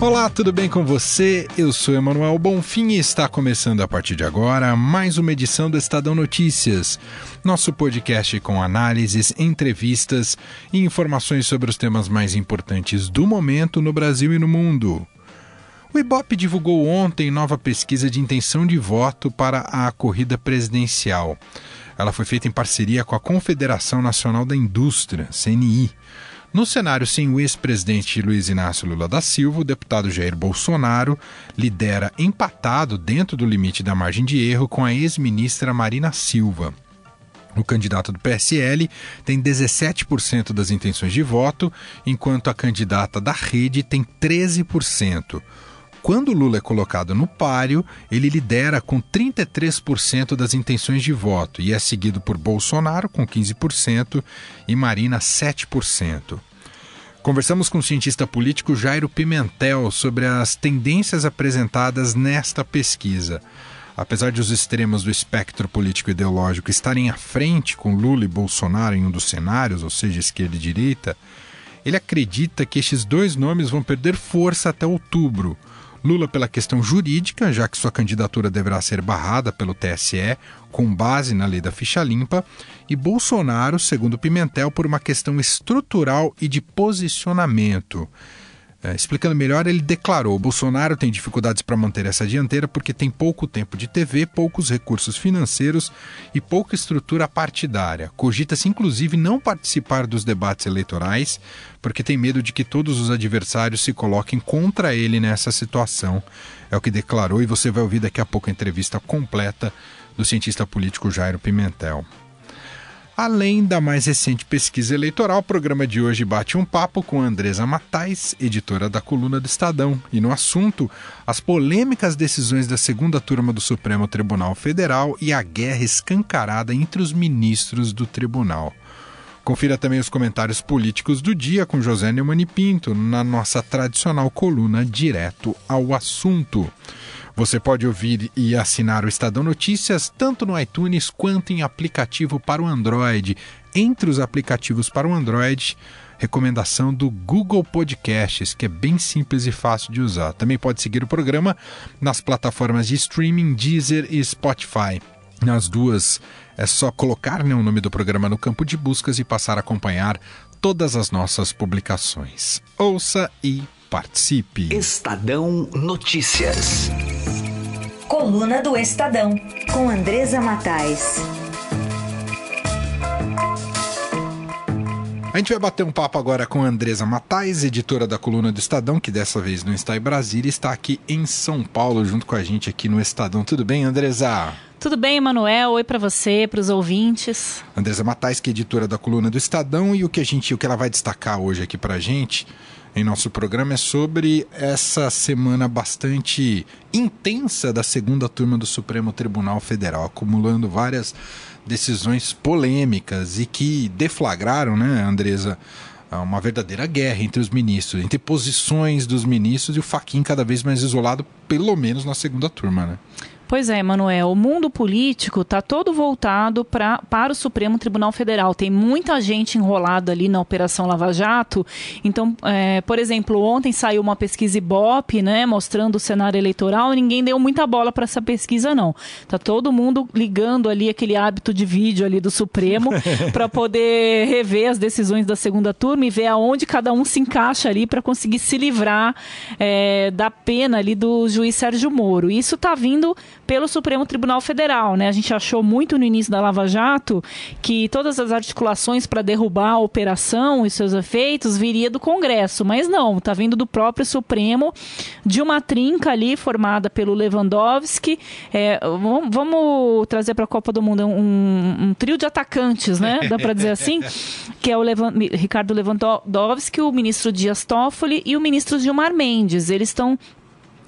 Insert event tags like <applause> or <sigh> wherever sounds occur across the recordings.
Olá, tudo bem com você? Eu sou Emanuel Bonfim e está começando a partir de agora mais uma edição do Estadão Notícias, nosso podcast com análises, entrevistas e informações sobre os temas mais importantes do momento no Brasil e no mundo. O Ibope divulgou ontem nova pesquisa de intenção de voto para a corrida presidencial. Ela foi feita em parceria com a Confederação Nacional da Indústria, CNI. No cenário sem o ex-presidente Luiz Inácio Lula da Silva, o deputado Jair Bolsonaro lidera empatado dentro do limite da margem de erro com a ex-ministra Marina Silva. O candidato do PSL tem 17% das intenções de voto, enquanto a candidata da rede tem 13%. Quando Lula é colocado no páreo, ele lidera com 33% das intenções de voto e é seguido por Bolsonaro com 15% e Marina 7%. Conversamos com o cientista político Jairo Pimentel sobre as tendências apresentadas nesta pesquisa. Apesar de os extremos do espectro político ideológico estarem à frente com Lula e Bolsonaro em um dos cenários, ou seja, esquerda e direita, ele acredita que estes dois nomes vão perder força até outubro Lula pela questão jurídica, já que sua candidatura deverá ser barrada pelo TSE, com base na lei da ficha limpa, e Bolsonaro, segundo Pimentel, por uma questão estrutural e de posicionamento. É, explicando melhor, ele declarou: Bolsonaro tem dificuldades para manter essa dianteira porque tem pouco tempo de TV, poucos recursos financeiros e pouca estrutura partidária. Cogita-se, inclusive, não participar dos debates eleitorais porque tem medo de que todos os adversários se coloquem contra ele nessa situação. É o que declarou e você vai ouvir daqui a pouco a entrevista completa do cientista político Jairo Pimentel. Além da mais recente pesquisa eleitoral, o programa de hoje bate um papo com Andresa Matais, editora da coluna do Estadão, e no assunto, as polêmicas decisões da segunda turma do Supremo Tribunal Federal e a guerra escancarada entre os ministros do tribunal. Confira também os comentários políticos do dia com José Neumann e Pinto na nossa tradicional coluna Direto ao Assunto. Você pode ouvir e assinar o Estadão Notícias tanto no iTunes quanto em aplicativo para o Android. Entre os aplicativos para o Android, recomendação do Google Podcasts, que é bem simples e fácil de usar. Também pode seguir o programa nas plataformas de streaming Deezer e Spotify. Nas duas, é só colocar né, o nome do programa no campo de buscas e passar a acompanhar todas as nossas publicações. Ouça e participe. Estadão Notícias. Coluna do Estadão, com Andresa Matais. A gente vai bater um papo agora com a Andresa Matais, editora da coluna do Estadão, que dessa vez não está em Brasília, está aqui em São Paulo, junto com a gente aqui no Estadão. Tudo bem, Andresa? Tudo bem, Emanuel? Oi para você, para os ouvintes. Andresa Matais, que é editora da coluna do Estadão, e o que a gente, o que ela vai destacar hoje aqui para a gente em nosso programa é sobre essa semana bastante intensa da segunda turma do Supremo Tribunal Federal, acumulando várias decisões polêmicas e que deflagraram, né, Andresa, uma verdadeira guerra entre os ministros, entre posições dos ministros e o Faquin cada vez mais isolado, pelo menos na segunda turma, né? Pois é, Manuel. O mundo político está todo voltado pra, para o Supremo Tribunal Federal. Tem muita gente enrolada ali na Operação Lava Jato. Então, é, por exemplo, ontem saiu uma pesquisa Ibope, né, mostrando o cenário eleitoral. Ninguém deu muita bola para essa pesquisa, não. Tá todo mundo ligando ali aquele hábito de vídeo ali do Supremo <laughs> para poder rever as decisões da segunda turma e ver aonde cada um se encaixa ali para conseguir se livrar é, da pena ali do juiz Sérgio Moro. Isso está vindo pelo Supremo Tribunal Federal. Né? A gente achou muito no início da Lava Jato que todas as articulações para derrubar a operação e seus efeitos viria do Congresso, mas não, está vindo do próprio Supremo, de uma trinca ali formada pelo Lewandowski. É, vamos, trazer para a Copa do Mundo um, um, trio de atacantes, né? Dá para dizer assim? <laughs> Que é o Levan, Ricardo Lewandowski, o ministro Dias Toffoli e o ministro Gilmar Mendes. Eles estão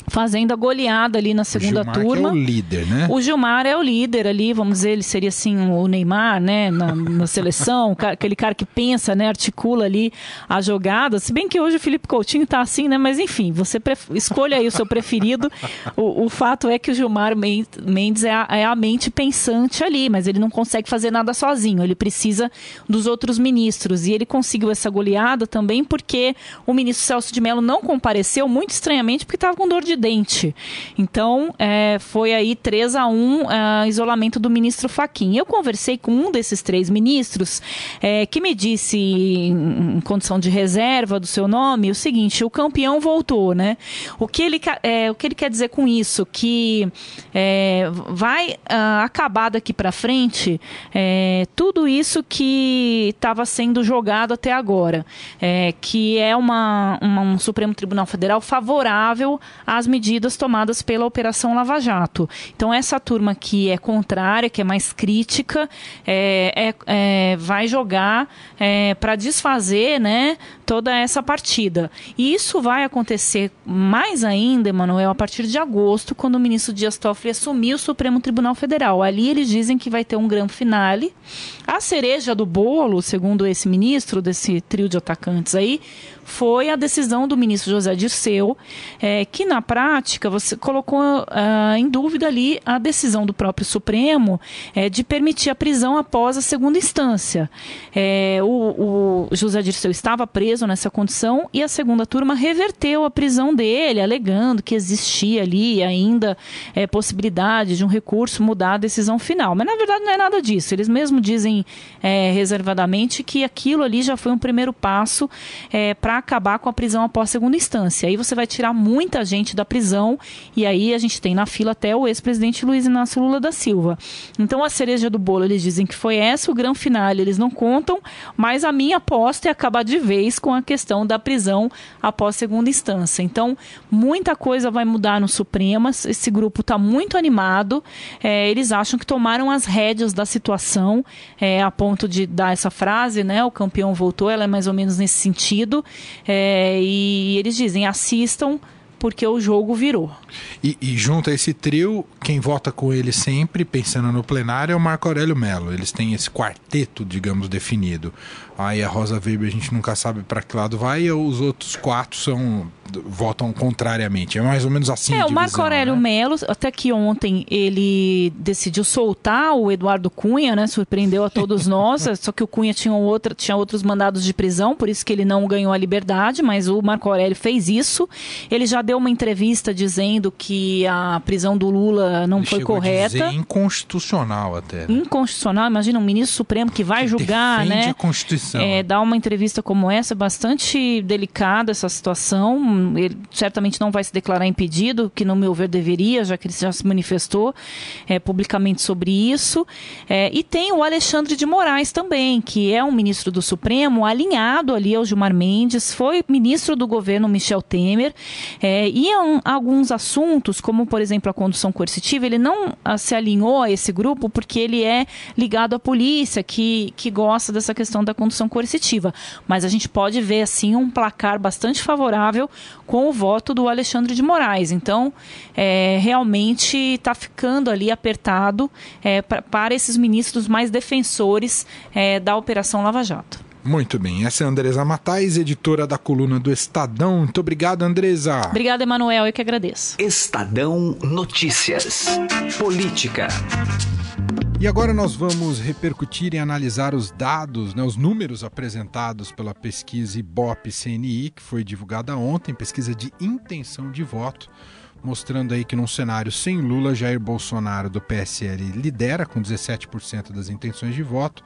fazendo a goleada ali na segunda o Gilmar turma. Que é o líder, né? O Gilmar é o líder ali, vamos dizer, ele seria assim o Neymar, né, na, na seleção, <laughs> aquele cara que pensa, né, articula ali a jogada. Se bem que hoje o Felipe Coutinho tá assim, né, mas enfim, você escolha aí o seu preferido. o, o, fato é que o Gilmar Mendes é a, é a mente pensante ali, mas ele não consegue fazer nada sozinho. Ele precisa dos outros ministros e ele conseguiu essa goleada também porque o ministro Celso de Mello não compareceu muito estranhamente porque estava com dor de dente. Então, é, foi aí 3 a 1 uh, isolamento do ministro Faquim. Eu conversei com um desses três ministros é, que me disse, em condição de reserva do seu nome, o seguinte: o campeão voltou, né? O que ele, é, o que ele quer dizer com isso? Que é, vai uh, acabar daqui para frente é, tudo isso que estava sendo jogado até agora, é, que é uma, uma, um Supremo Tribunal Federal favorável às medidas tomadas pela Operação Lava Jato. Então, essa turma que é contrária, que é mais crítica, é, é, é vai jogar é, para desfazer né, toda essa partida. E isso vai acontecer mais ainda, Emanuel, a partir de agosto, quando o ministro Dias Toffoli assumir o Supremo Tribunal Federal. Ali eles dizem que vai ter um grande finale. A cereja do bolo, segundo esse ministro, desse trio de atacantes aí, foi a decisão do ministro José Dirceu, é, que na prática você colocou uh, em dúvida ali a decisão do próprio Supremo é, de permitir a prisão após a segunda instância. É, o, o, José Dirceu estava preso nessa condição e a segunda turma reverteu a prisão dele, alegando que existia ali ainda é, possibilidade de um recurso mudar a decisão final. Mas na verdade não é nada disso. Eles mesmo dizem é, reservadamente que aquilo ali já foi um primeiro passo é, para acabar com a prisão após segunda instância. Aí você vai tirar muita gente da prisão e aí a gente tem na fila até o ex-presidente Luiz Inácio Lula da Silva. Então a cereja do bolo eles dizem que foi essa, o grande final eles não contam, mas a minha aposta é acabar de vez com a questão da prisão após segunda instância. Então muita coisa vai mudar no Supremo, esse grupo está muito animado, é, eles acham que tomaram as rédeas da situação é, a ponto de dar essa frase, né? O campeão voltou, ela é mais ou menos nesse sentido. É, e eles dizem: assistam porque o jogo virou. E, e junto a esse trio, quem vota com ele sempre, pensando no plenário, é o Marco Aurélio Melo. Eles têm esse quarteto, digamos, definido. Aí a Rosa Weber a gente nunca sabe para que lado vai, e os outros quatro são votam contrariamente. É mais ou menos assim. É, o Marco Aurélio né? Melo, até que ontem ele decidiu soltar o Eduardo Cunha, né? Surpreendeu a todos <laughs> nós. só que o Cunha tinha, outra, tinha outros mandados de prisão, por isso que ele não ganhou a liberdade, mas o Marco Aurélio fez isso. Ele já deu uma entrevista dizendo que a prisão do Lula não ele foi correta. inconstitucional até. Né? Inconstitucional, imagina um ministro supremo que vai que julgar, né? A Constituição. É, dar uma entrevista como essa, bastante delicada essa situação. Ele certamente não vai se declarar impedido, que no meu ver deveria, já que ele já se manifestou é, publicamente sobre isso. É, e tem o Alexandre de Moraes também, que é um ministro do Supremo alinhado ali ao Gilmar Mendes, foi ministro do governo Michel Temer. É, e em alguns assuntos, como por exemplo a condução coercitiva, ele não a, se alinhou a esse grupo porque ele é ligado à polícia, que, que gosta dessa questão da condução coercitiva. Mas a gente pode ver assim um placar bastante favorável com o voto do Alexandre de Moraes. Então, é, realmente está ficando ali apertado é, pra, para esses ministros mais defensores é, da Operação Lava Jato. Muito bem, essa é a Andresa Matais, editora da coluna do Estadão. Muito obrigado, Andresa. Obrigada, Emanuel, eu que agradeço. Estadão Notícias. Política. E agora nós vamos repercutir e analisar os dados, né, os números apresentados pela pesquisa Ibope-CNI, que foi divulgada ontem, pesquisa de intenção de voto, mostrando aí que num cenário sem Lula, Jair Bolsonaro do PSL lidera com 17% das intenções de voto,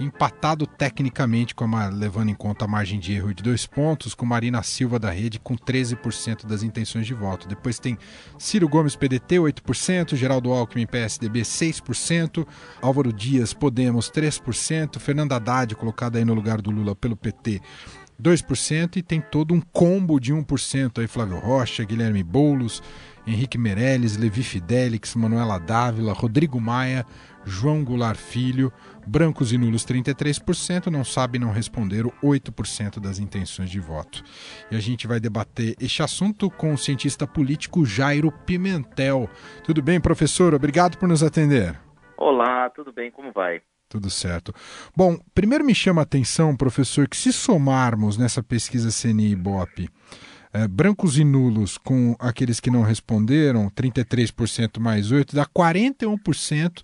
empatado tecnicamente, com a, levando em conta a margem de erro de dois pontos, com Marina Silva da Rede com 13% das intenções de voto. Depois tem Ciro Gomes PDT 8%, Geraldo Alckmin PSDB 6%, Álvaro Dias Podemos 3%, Fernando Haddad colocado aí no lugar do Lula pelo PT 2% e tem todo um combo de 1% aí Flávio Rocha, Guilherme Boulos, Henrique Meirelles, Levi Fidelix, Manuela Dávila, Rodrigo Maia, João Goulart Filho, brancos e nulos 33%, não sabe não responderam 8% das intenções de voto. E a gente vai debater este assunto com o cientista político Jairo Pimentel. Tudo bem, professor? Obrigado por nos atender. Olá, tudo bem? Como vai? Tudo certo. Bom, primeiro me chama a atenção, professor, que se somarmos nessa pesquisa CNI-BOP é, brancos e nulos com aqueles que não responderam, 33% mais 8%, dá 41%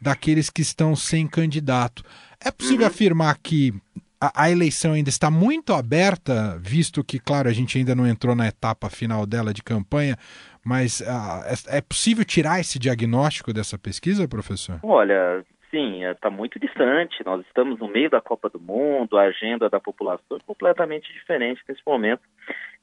daqueles que estão sem candidato. É possível uhum. afirmar que a, a, eleição ainda está muito aberta, visto que, claro, a gente ainda não entrou na etapa final dela de campanha, mas uh, é, é possível tirar esse diagnóstico dessa pesquisa, professor? Olha, sim, está muito distante. Nós estamos no meio da Copa do Mundo, a agenda da população é completamente diferente nesse momento.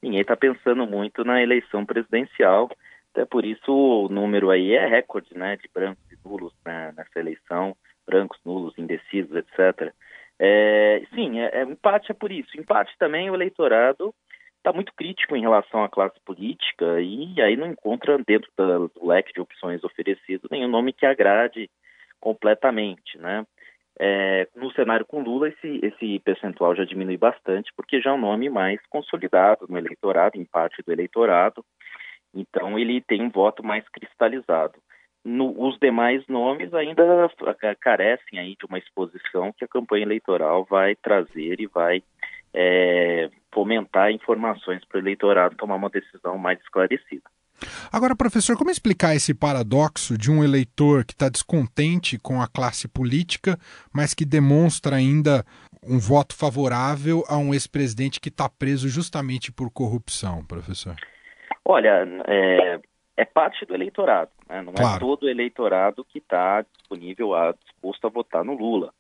Ninguém está pensando muito na eleição presidencial, até por isso o número aí é recorde, né, de brancos e nulos né, nessa eleição, brancos, nulos, indecisos, etc. É, sim, é, é, empate é por isso. Empate também o eleitorado está muito crítico em relação à classe política e aí não encontra dentro do leque de opções oferecido nenhum nome que agrade completamente, né? É, no cenário com Lula, esse, esse percentual já diminui bastante, porque já é um nome mais consolidado no eleitorado, em parte do eleitorado, então ele tem um voto mais cristalizado. No, os demais nomes ainda carecem aí de uma exposição que a campanha eleitoral vai trazer e vai é, fomentar informações para o eleitorado tomar uma decisão mais esclarecida. Agora, professor, como explicar esse paradoxo de um eleitor que está descontente com a classe política, mas que demonstra ainda um voto favorável a um ex-presidente que está preso justamente por corrupção, professor? Olha, é, é parte do eleitorado, né? não é claro. é todo o eleitorado que está disponível, a, disposto a votar no Lula.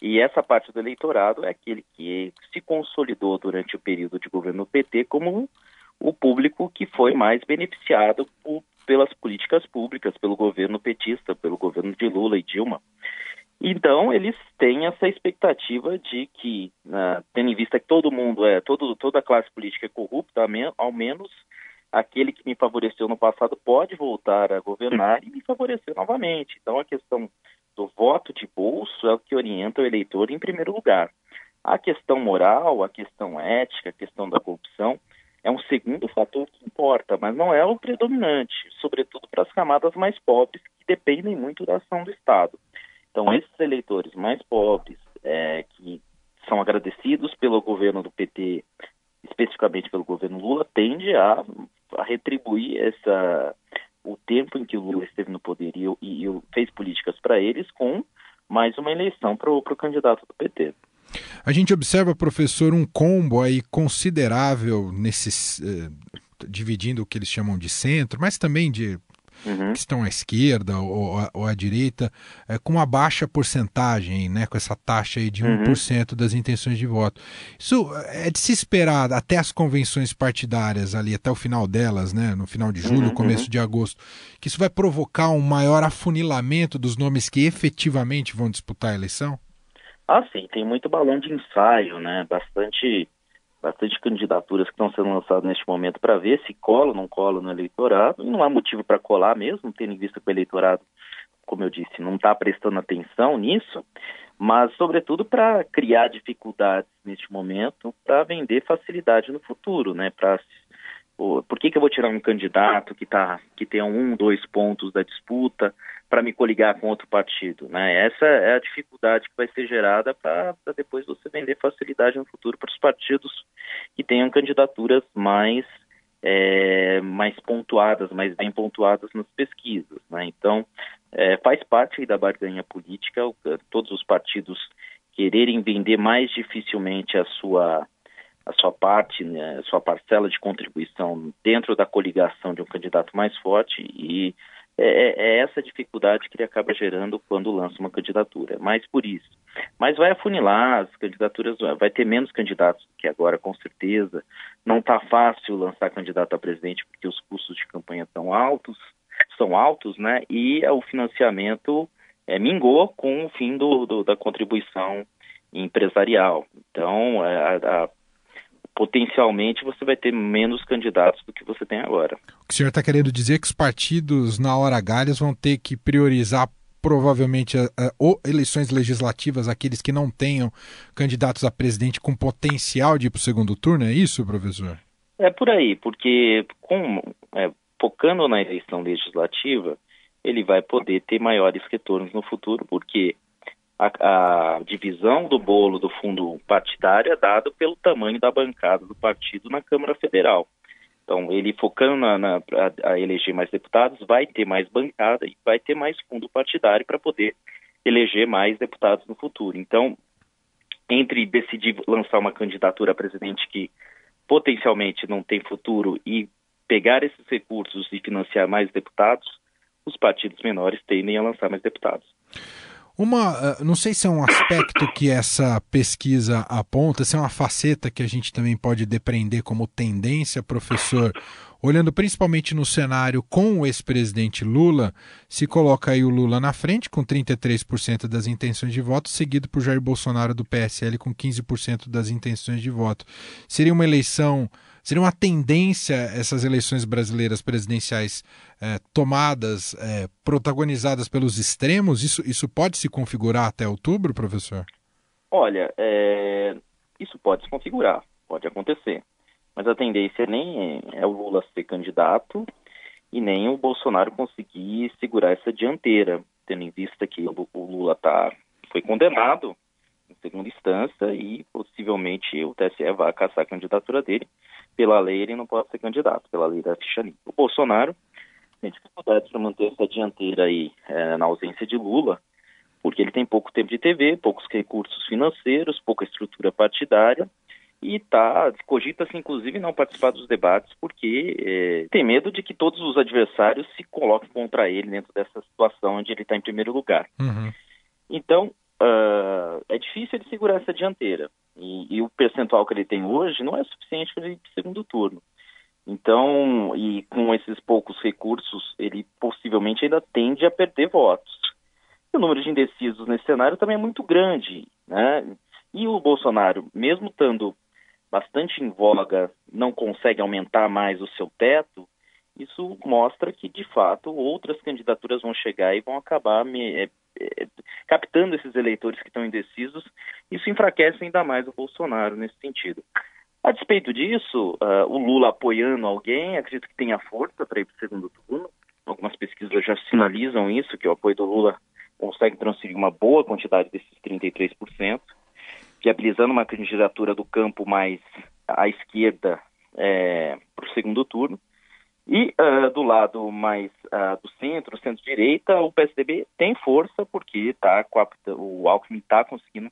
E essa parte do eleitorado é aquele que se consolidou durante o período de governo PT como o público que foi mais beneficiado por, pelas políticas públicas, pelo governo petista, pelo governo de Lula e Dilma. Então, eles têm essa expectativa de que, uh, tendo em vista que todo mundo é, todo, toda a classe política é corrupta, ao menos aquele que me favoreceu no passado pode voltar a governar e me favorecer novamente. Então, a questão do voto de bolso é o que orienta o eleitor em primeiro lugar. A questão moral, a questão ética, a questão da corrupção é um segundo fator que importa, mas não é o predominante, sobretudo para as camadas mais pobres, que dependem muito da ação do Estado. Então, esses eleitores mais pobres, é, que são agradecidos pelo governo do PT, especificamente pelo governo Lula, tende a, a retribuir essa, o tempo em que o Lula esteve no poder e, e, e fez políticas para eles com mais uma eleição para o candidato do PT. A gente observa, professor, um combo aí considerável nesses. Eh, dividindo o que eles chamam de centro, mas também de Uhum. que estão à esquerda ou, ou à direita, é, com uma baixa porcentagem, né, com essa taxa aí de uhum. 1% das intenções de voto. Isso é de se esperar até as convenções partidárias ali, até o final delas, né, no final de julho, uhum. começo de agosto, que isso vai provocar um maior afunilamento dos nomes que efetivamente vão disputar a eleição? Ah, sim, tem muito balão de ensaio, né? Bastante, bastante candidaturas que estão sendo lançadas neste momento para ver se cola ou não cola no eleitorado. Não há motivo para colar mesmo, tendo em vista que o eleitorado, como eu disse, não está prestando atenção nisso, mas, sobretudo, para criar dificuldades neste momento, para vender facilidade no futuro, né? Para por que, que eu vou tirar um candidato que, tá, que tenha um, dois pontos da disputa para me coligar com outro partido? Né? Essa é a dificuldade que vai ser gerada para depois você vender facilidade no futuro para os partidos que tenham candidaturas mais, é, mais pontuadas, mais bem pontuadas nas pesquisas. Né? Então, é, faz parte da barganha política todos os partidos quererem vender mais dificilmente a sua a sua parte, né, a sua parcela de contribuição dentro da coligação de um candidato mais forte e é, é, é, essa dificuldade que ele acaba gerando quando lança uma candidatura. Mais por isso. Mas vai afunilar as candidaturas, vai ter menos candidatos que agora, com certeza. Não está fácil lançar candidato a presidente porque os custos de campanha são altos, são altos, né? E o financiamento é, mingou com o fim do, do da contribuição empresarial. Então, é, a, a potencialmente você vai ter menos candidatos do que você tem agora. O que o senhor está querendo dizer é que os partidos, na hora H, vão ter que priorizar provavelmente uh, eleições legislativas, aqueles que não tenham candidatos a presidente com potencial de ir para o segundo turno, é isso, professor? É por aí, porque com, é, focando na eleição legislativa, ele vai poder ter maiores retornos no futuro, porque a, a, divisão do bolo do fundo partidário é dado pelo tamanho da bancada do partido na Câmara Federal. Então, ele focando na, na a, a, eleger mais deputados, vai ter mais bancada e vai ter mais fundo partidário para poder eleger mais deputados no futuro. Então, entre decidir lançar uma candidatura a presidente que potencialmente não tem futuro e pegar esses recursos e financiar mais deputados, os partidos menores tendem a lançar mais deputados. Uma, eh, não sei se é um aspecto que essa pesquisa aponta, se é uma faceta que a gente também pode depreender como tendência, professor, olhando principalmente no cenário com o ex-presidente Lula, se coloca aí o Lula na frente com 33% das intenções de voto, seguido por Jair Bolsonaro do PSL com 15% das intenções de voto. Seria uma eleição Seria uma tendência essas eleições brasileiras presidenciais é, tomadas, é, protagonizadas pelos extremos? Isso, isso pode se configurar até outubro, professor? Olha, é, isso pode se configurar, pode acontecer. Mas a tendência nem é o Lula ser candidato e nem o Bolsonaro conseguir segurar essa dianteira, tendo em vista que o Lula tá, foi condenado em segunda instância e possivelmente o TSE vai caçar a candidatura dele pela lei ele não pode ser candidato, pela lei da ficha limpa. O Bolsonaro tem dificuldades para manter essa dianteira aí é, na ausência de Lula, porque ele tem pouco tempo de TV, poucos recursos financeiros, pouca estrutura partidária e tá cogita-se inclusive não participar dos debates porque é, tem medo de que todos os adversários se coloquem contra ele dentro dessa situação onde ele está em primeiro lugar. Uhum. Então uh, é difícil ele segurar essa dianteira. E, e, o percentual que ele tem hoje não é suficiente para ele ir para o segundo turno. Então, e com esses poucos recursos, ele possivelmente ainda tende a perder votos. E o número de indecisos nesse cenário também é muito grande, né? E o Bolsonaro, mesmo estando bastante em voga, não consegue aumentar mais o seu teto, isso mostra que, de fato, outras candidaturas vão chegar e vão acabar me, é, captando esses eleitores que estão indecisos. Isso enfraquece ainda mais o Bolsonaro nesse sentido. A despeito disso, uh, o Lula apoiando alguém, acredito que tenha força para ir para o segundo turno. Algumas pesquisas já sinalizam isso, que o apoio do Lula consegue transferir uma boa quantidade desses 33%, viabilizando uma candidatura do campo mais à esquerda é, para o segundo turno. E uh, do lado mais uh, do centro, centro-direita, o PSDB tem força porque tá a, o Alckmin está conseguindo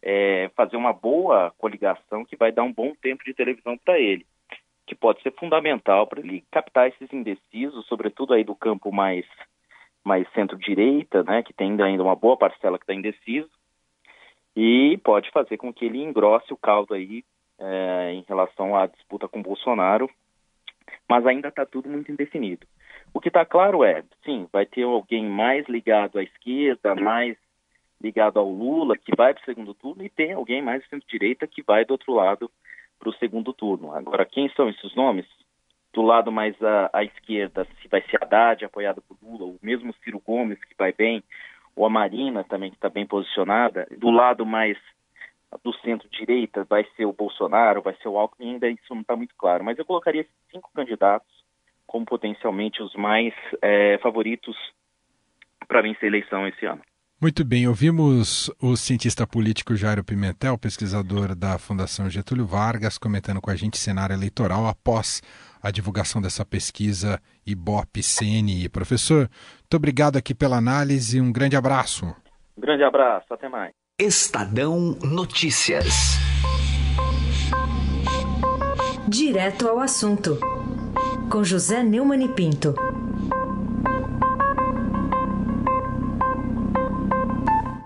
é, fazer uma boa coligação que vai dar um bom tempo de televisão para ele, que pode ser fundamental para ele captar esses indecisos, sobretudo aí do campo mais, mais centro-direita, né, que tem ainda uma boa parcela que está indeciso, e pode fazer com que ele engrosse o caldo aí é, em relação à disputa com Bolsonaro mas ainda está tudo muito indefinido. O que está claro é, sim, vai ter alguém mais ligado à esquerda, mais ligado ao Lula, que vai para o segundo turno, e tem alguém mais centro-direita que vai do outro lado para o segundo turno. Agora, quem são esses nomes? Do lado mais à, à esquerda, se vai ser Haddad, apoiado por Lula, o mesmo Ciro Gomes, que vai bem, ou a Marina também, que está bem posicionada. Do lado mais do centro-direita vai ser o Bolsonaro, vai ser o Alckmin, ainda isso não está muito claro. Mas eu colocaria cinco candidatos como potencialmente os mais é, favoritos para vencer a eleição esse ano. Muito bem, ouvimos o cientista político Jairo Pimentel, pesquisador da Fundação Getúlio Vargas, comentando com a gente cenário eleitoral após a divulgação dessa pesquisa Ibope-CNI. Professor, muito obrigado aqui pela análise e um grande abraço. Um grande abraço, até mais. Estadão Notícias. Direto ao assunto, com José Neumann e Pinto.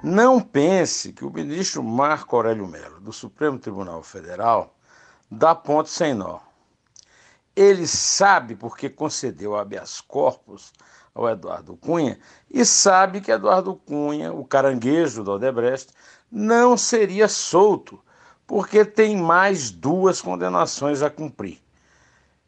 Não pense que o ministro Marco Aurélio Mello, do Supremo Tribunal Federal, dá ponto sem nó. Ele sabe porque concedeu habeas corpus ao Eduardo Cunha e sabe que Eduardo Cunha, o caranguejo do Odebrecht, não seria solto, porque tem mais duas condenações a cumprir.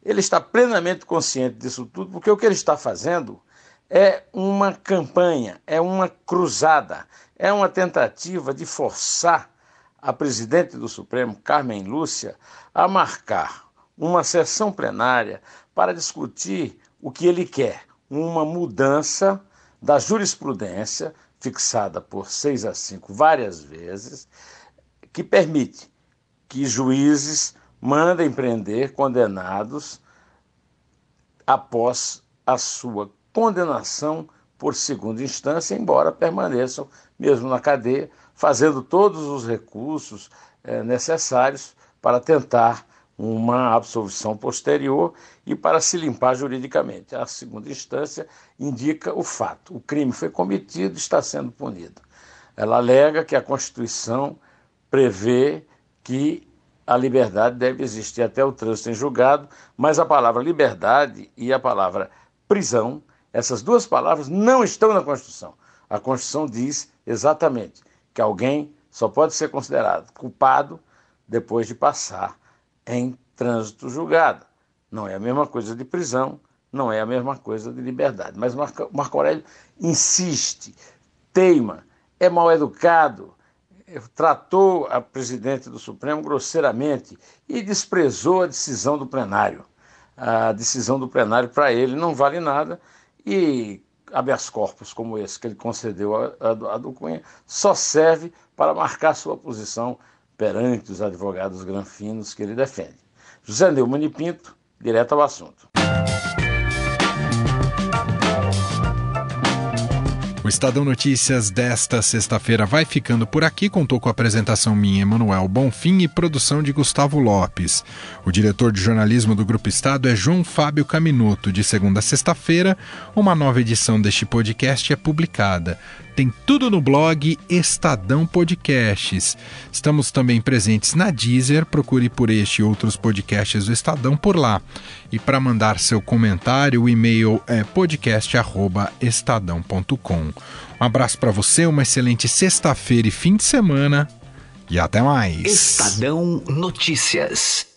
Ele está plenamente consciente disso tudo, porque o que ele está fazendo é uma campanha, é uma cruzada, é uma tentativa de forçar a presidente do Supremo, Carmen Lúcia, a marcar uma sessão plenária para discutir o que ele quer, uma mudança da jurisprudência fixada por 6 a 5 várias vezes, que permite que juízes mandem prender condenados após a sua condenação por segunda instância, embora permaneçam mesmo na cadeia, fazendo todos os recursos é, necessários para tentar uma absolvição posterior e para se limpar juridicamente. A segunda instância indica o fato: o crime foi cometido, está sendo punido. Ela alega que a Constituição prevê que a liberdade deve existir até o trânsito em julgado, mas a palavra liberdade e a palavra prisão, essas duas palavras não estão na Constituição. A Constituição diz exatamente que alguém só pode ser considerado culpado depois de passar em trânsito julgado. Não é a mesma coisa de prisão, não é a mesma coisa de liberdade. Mas Marco Aurélio insiste, teima, é mal educado, tratou a presidente do Supremo grosseiramente e desprezou a decisão do plenário. A decisão do plenário para ele não vale nada e habeas corpus como esse que ele concedeu a, a, a só serve para marcar sua posição perante os advogados granfinos que ele defende. José Neumann Pinto, direto ao assunto. O Estadão Notícias desta sexta-feira vai ficando por aqui. Contou com a apresentação minha, Emanuel Bonfim, e produção de Gustavo Lopes. O diretor de jornalismo do Grupo Estado é João Fábio Caminuto. De segunda a sexta-feira, uma nova edição deste podcast é publicada. Tem tudo no blog Estadão Podcasts. Estamos também presentes na Deezer. Procure por este e outros podcasts do Estadão por lá. E para mandar seu comentário, o e-mail é podcast@estadão.com. Um abraço para você, uma excelente sexta-feira e fim de semana e até mais. Estadão Notícias.